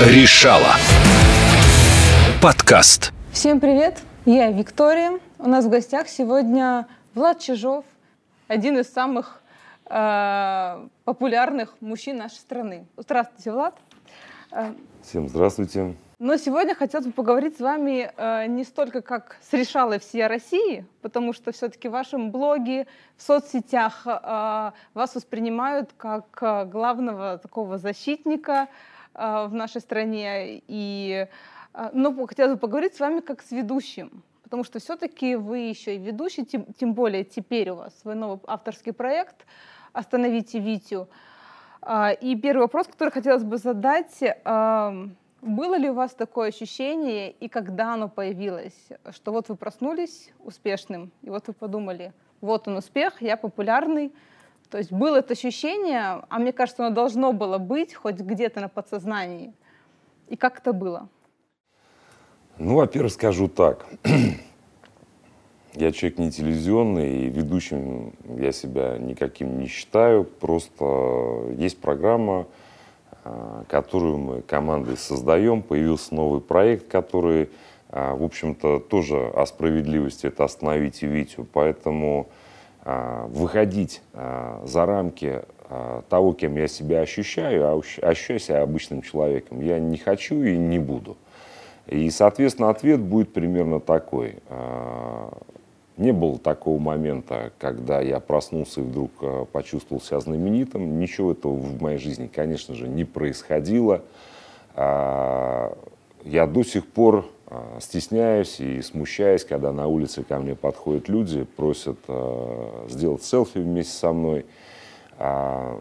Решала. Подкаст. Всем привет, я Виктория. У нас в гостях сегодня Влад Чижов, один из самых э, популярных мужчин нашей страны. Здравствуйте, Влад. Всем здравствуйте. Но сегодня хотелось бы поговорить с вами э, не столько как с решалой всей России, потому что все-таки в вашем блоге, в соцсетях э, вас воспринимают как э, главного такого защитника э, в нашей стране. И, э, но хотелось бы поговорить с вами как с ведущим, потому что все-таки вы еще и ведущий, тем, тем более теперь у вас свой новый авторский проект «Остановите Витю». Э, и первый вопрос, который хотелось бы задать... Было ли у вас такое ощущение, и когда оно появилось, что вот вы проснулись успешным, и вот вы подумали, вот он успех, я популярный. То есть было это ощущение, а мне кажется, оно должно было быть хоть где-то на подсознании. И как это было? Ну, во-первых, скажу так. Я человек не телевизионный, и ведущим я себя никаким не считаю. Просто есть программа, а, которую мы командой создаем. Появился новый проект, который, а, в общем-то, тоже о справедливости, это «Остановите Витю». Поэтому выходить за рамки того, кем я себя ощущаю, а ощущаю себя обычным человеком, я не хочу и не буду. И, соответственно, ответ будет примерно такой. Не было такого момента, когда я проснулся и вдруг почувствовал себя знаменитым. Ничего этого в моей жизни, конечно же, не происходило. А, я до сих пор стесняюсь и смущаюсь, когда на улице ко мне подходят люди, просят э, сделать селфи вместе со мной. А,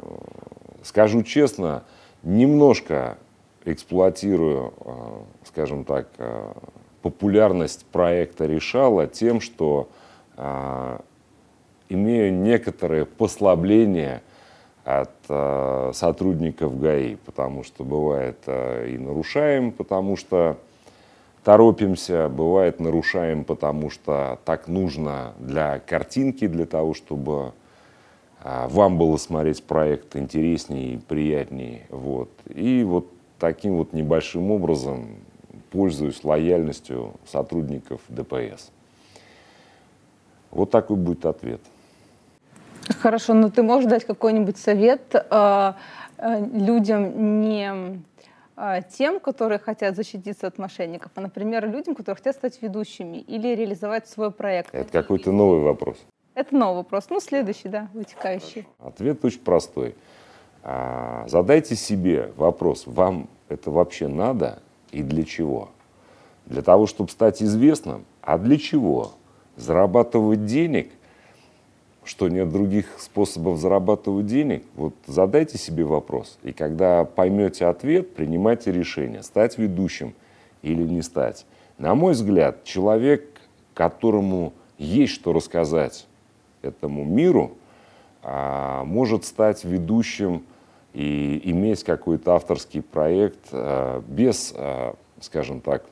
скажу честно, немножко эксплуатирую, скажем так, популярность проекта решала тем, что а, имею некоторые послабления от сотрудников ГАИ, потому что бывает и нарушаем, потому что торопимся, бывает нарушаем, потому что так нужно для картинки, для того, чтобы э, вам было смотреть проект интереснее и приятнее. Вот. И вот таким вот небольшим образом пользуюсь лояльностью сотрудников ДПС. Вот такой будет ответ. Хорошо, но ты можешь дать какой-нибудь совет э, людям не тем, которые хотят защититься от мошенников, а, например, людям, которые хотят стать ведущими или реализовать свой проект? Это какой-то новый вопрос. Это новый вопрос. Ну, следующий, да, вытекающий. Ответ очень простой. А, задайте себе вопрос, вам это вообще надо и для чего? Для того, чтобы стать известным, а для чего? зарабатывать денег, что нет других способов зарабатывать денег, вот задайте себе вопрос. И когда поймете ответ, принимайте решение, стать ведущим или не стать. На мой взгляд, человек, которому есть что рассказать этому миру, а, может стать ведущим и иметь какой-то авторский проект а, без, а, скажем так,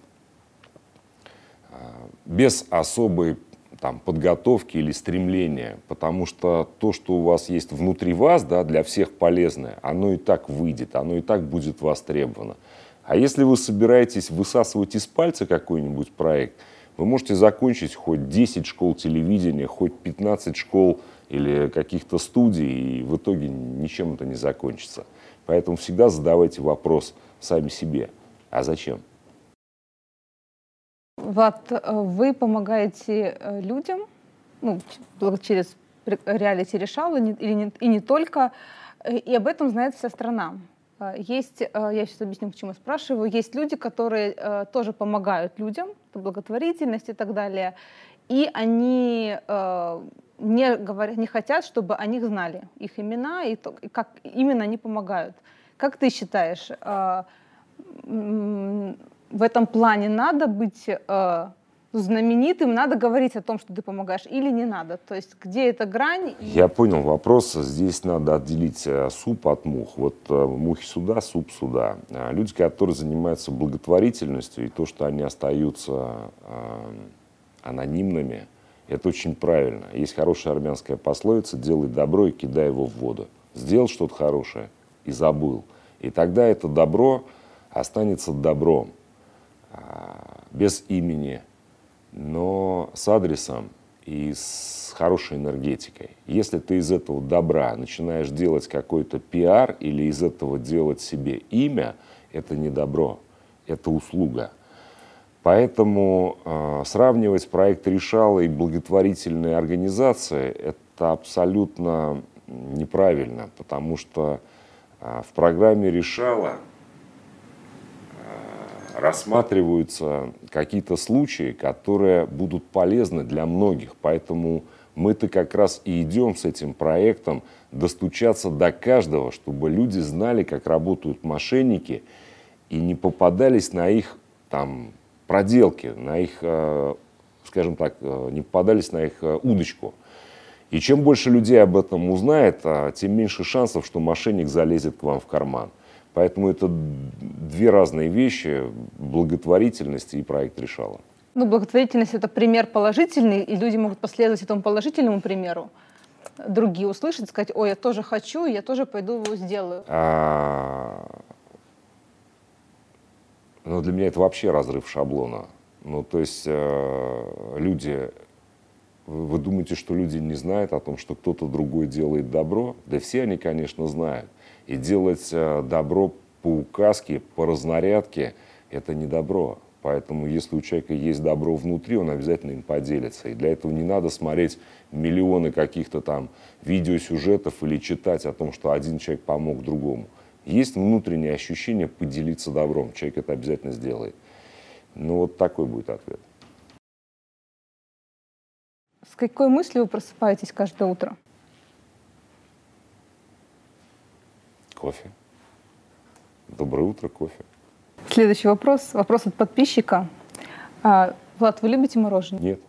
без особой там, подготовки или стремления, потому что то, что у вас есть внутри вас, да, для всех полезное, оно и так выйдет, оно и так будет востребовано. А если вы собираетесь высасывать из пальца какой-нибудь проект, вы можете закончить хоть 10 школ телевидения, хоть 15 школ или каких-то студий, и в итоге ничем это не закончится. Поэтому всегда задавайте вопрос сами себе, а зачем? Влад, э, вы помогаете э, людям ну, через реалити решала и не, и не только, э, и об этом знает вся страна. Есть, я сейчас объясню, почему спрашиваю, есть люди, которые тоже помогают людям, это благотворительность и так далее, и они не, говорят, не хотят, чтобы о них знали, их имена и, то, и как именно они помогают. Как ты считаешь, в этом плане надо быть э, знаменитым, надо говорить о том, что ты помогаешь, или не надо? То есть где эта грань? Я понял вопрос. Здесь надо отделить э, суп от мух. Вот э, мухи сюда, суп сюда. А люди, которые занимаются благотворительностью, и то, что они остаются э, анонимными, это очень правильно. Есть хорошая армянская пословица «делай добро и кидай его в воду». Сделал что-то хорошее и забыл. И тогда это добро останется добром, без имени, но с адресом и с хорошей энергетикой. Если ты из этого добра начинаешь делать какой-то пиар или из этого делать себе имя, это не добро, это услуга. Поэтому э, сравнивать проект «Решала» и благотворительные организации – это абсолютно неправильно, потому что э, в программе «Решала» рассматриваются какие-то случаи, которые будут полезны для многих. Поэтому мы-то как раз и идем с этим проектом достучаться до каждого, чтобы люди знали, как работают мошенники и не попадались на их там проделки, на их, э, скажем так, э, не попадались на их э, удочку. И чем больше людей об этом узнает, а, тем меньше шансов, что мошенник залезет к вам в карман. Поэтому это две разные вещи, благотворительность и проект решала. Ну, благотворительность – это пример положительный, и люди могут последовать этому положительному примеру. Другие услышат, сказать, ой, я тоже хочу, я тоже пойду его сделаю. А, ну, для меня это вообще разрыв шаблона. Ну, то есть э, люди, вы думаете, что люди не знают о том, что кто-то другой делает добро? Да все они, конечно, знают. И делать э, добро по указке, по разнарядке – это не добро. Поэтому, если у человека есть добро внутри, он обязательно им поделится. И для этого не надо смотреть миллионы каких-то там видеосюжетов или читать о том, что один человек помог другому. Есть внутреннее ощущение поделиться добром. Человек это обязательно сделает. Ну вот такой будет ответ. С какой мыслью вы просыпаетесь каждое утро? Кофе. Доброе утро, кофе. Следующий вопрос. Вопрос от подписчика. А, Влад, вы любите мороженое? Нет.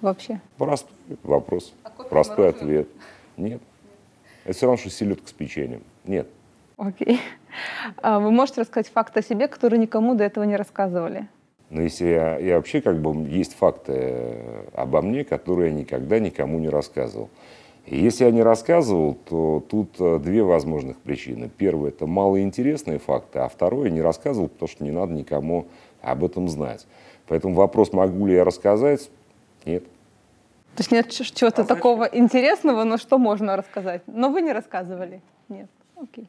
Вообще? Простой вопрос. А Простой ответ. Нет. Это все равно, что селедка с печеньем. Нет. Окей. А вы можете рассказать факт о себе, который никому до этого не рассказывали? Ну, если я, я вообще как бы есть факты э, обо мне, которые я никогда никому не рассказывал. И если я не рассказывал, то тут э, две возможных причины. Первое – это малоинтересные факты, а второе – не рассказывал, потому что не надо никому об этом знать. Поэтому вопрос, могу ли я рассказать, нет. То есть нет чего-то а такого интересного, но что можно рассказать? Но вы не рассказывали? Нет. Окей.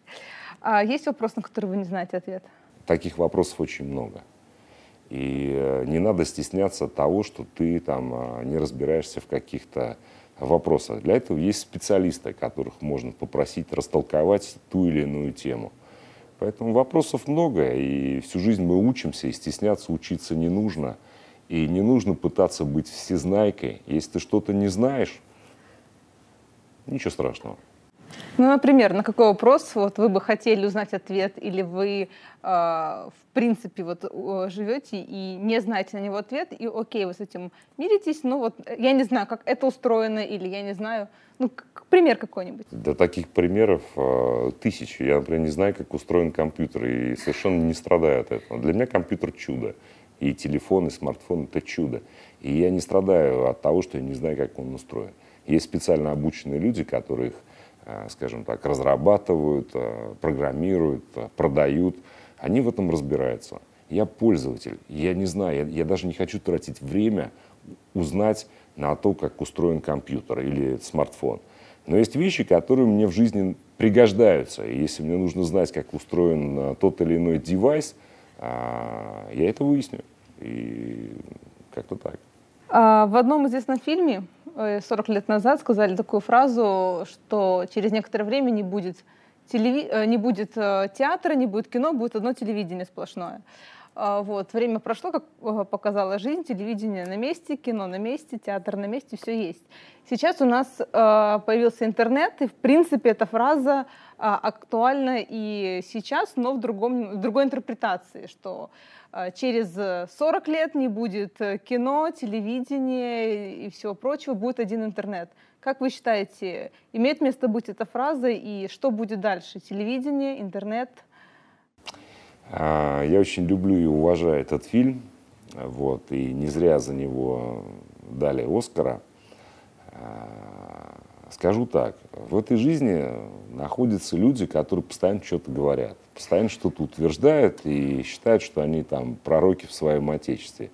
А есть вопрос, на который вы не знаете ответ? Таких вопросов очень много. И э, не надо стесняться того, что ты там а, не разбираешься в каких-то вопросах. Для этого есть специалисты, которых можно попросить растолковать ту или иную тему. Поэтому вопросов много, и всю жизнь мы учимся, и стесняться учиться не нужно. И не нужно пытаться быть всезнайкой. Если ты что-то не знаешь, ничего страшного. Ну, например, на какой вопрос вот вы бы хотели узнать ответ, или вы, э, в принципе, вот живете и не знаете на него ответ, и окей, вы с этим миритесь, ну вот я не знаю, как это устроено, или я не знаю, ну, пример какой-нибудь. Да таких примеров э, тысячи. Я, например, не знаю, как устроен компьютер, и совершенно не страдаю от этого. Для меня компьютер чудо. И телефон, и смартфон — это чудо. И я не страдаю от того, что я не знаю, как он устроен. Есть специально обученные люди, которые их Э, скажем так, разрабатывают, э, программируют, э, продают. Они в этом разбираются. Я пользователь, я не знаю, я, я даже не хочу тратить время узнать на то, как устроен компьютер или смартфон. Но есть вещи, которые мне в жизни пригождаются. И если мне нужно знать, как устроен тот или иной девайс, я это выясню. И как-то так. А, в одном известном фильме 40 лет назад сказали такую фразу, что через некоторое время не будет, телеви... Э, не будет э, театра, не будет кино, будет одно телевидение сплошное. А, вот. Время прошло, как э, показала жизнь, телевидение на месте, кино на месте, театр на месте, все есть. Сейчас у нас появился интернет, и в принципе эта фраза актуальна и сейчас, но в, другом, в другой интерпретации, что а, через 40 э, лет не будет э, кино, телевидения и всего прочего, будет один интернет. Как вы считаете, имеет место быть эта фраза и что будет дальше? Телевидение, интернет? А, я очень люблю и уважаю этот фильм, вот, и не зря за него дали Оскара. А, скажу так, в этой жизни находятся люди, которые постоянно что-то говорят, постоянно что-то утверждают и считают, что они там пророки в своем отечестве.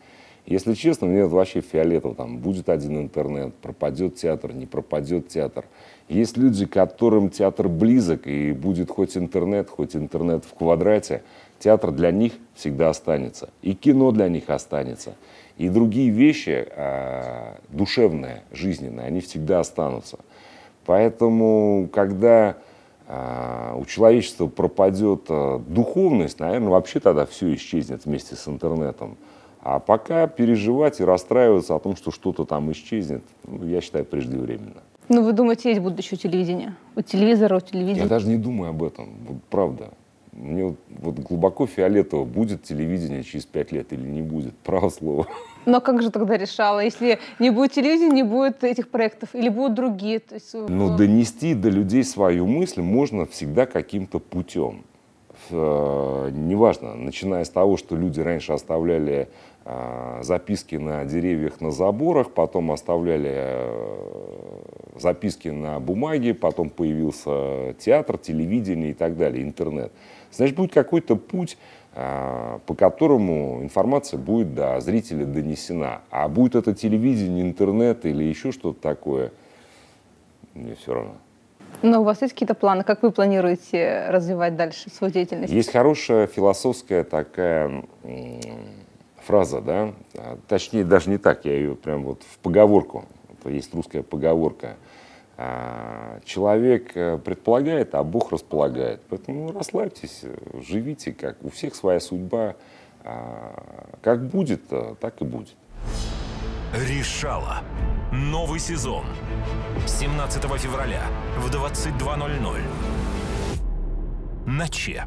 Если честно, мне это вообще фиолетово. Там будет один интернет, пропадет театр, не пропадет театр. Есть люди, которым театр близок, и будет хоть интернет, хоть интернет в квадрате, театр для них всегда останется. И кино для них останется. И другие вещи, э, душевные, жизненные, они всегда останутся. Поэтому, когда э, у человечества пропадет э, духовность, наверное, вообще тогда все исчезнет вместе с интернетом. А пока переживать и расстраиваться о том, что что-то там исчезнет, ну, я считаю, преждевременно. Ну, вы думаете, есть будущее телевидения? У телевизора, у телевидения? Я даже не думаю об этом, правда. Мне вот, глубоко фиолетово, будет телевидение через пять лет или не будет, право слово. Но как же тогда решала, если не будет телевидения, не будет этих проектов, или будут другие? То есть... Ну, донести до людей свою мысль можно всегда каким-то путем. Э, неважно, начиная с того, что люди раньше оставляли э, записки на деревьях, на заборах, потом оставляли э, записки на бумаге, потом появился театр, телевидение и так далее, интернет. Значит, будет какой-то путь, по которому информация будет до зрителя донесена. А будет это телевидение, интернет или еще что-то такое, мне все равно. Но у вас есть какие-то планы? Как вы планируете развивать дальше свою деятельность? Есть хорошая философская такая фраза, да, а, точнее даже не так, я ее прям вот в поговорку, это есть русская поговорка. А, человек э, предполагает, а Бог располагает. Поэтому расслабьтесь, живите, как у всех своя судьба. А, как будет, э, так и будет. Решала. Новый сезон. 17 февраля в 22.00. На Че.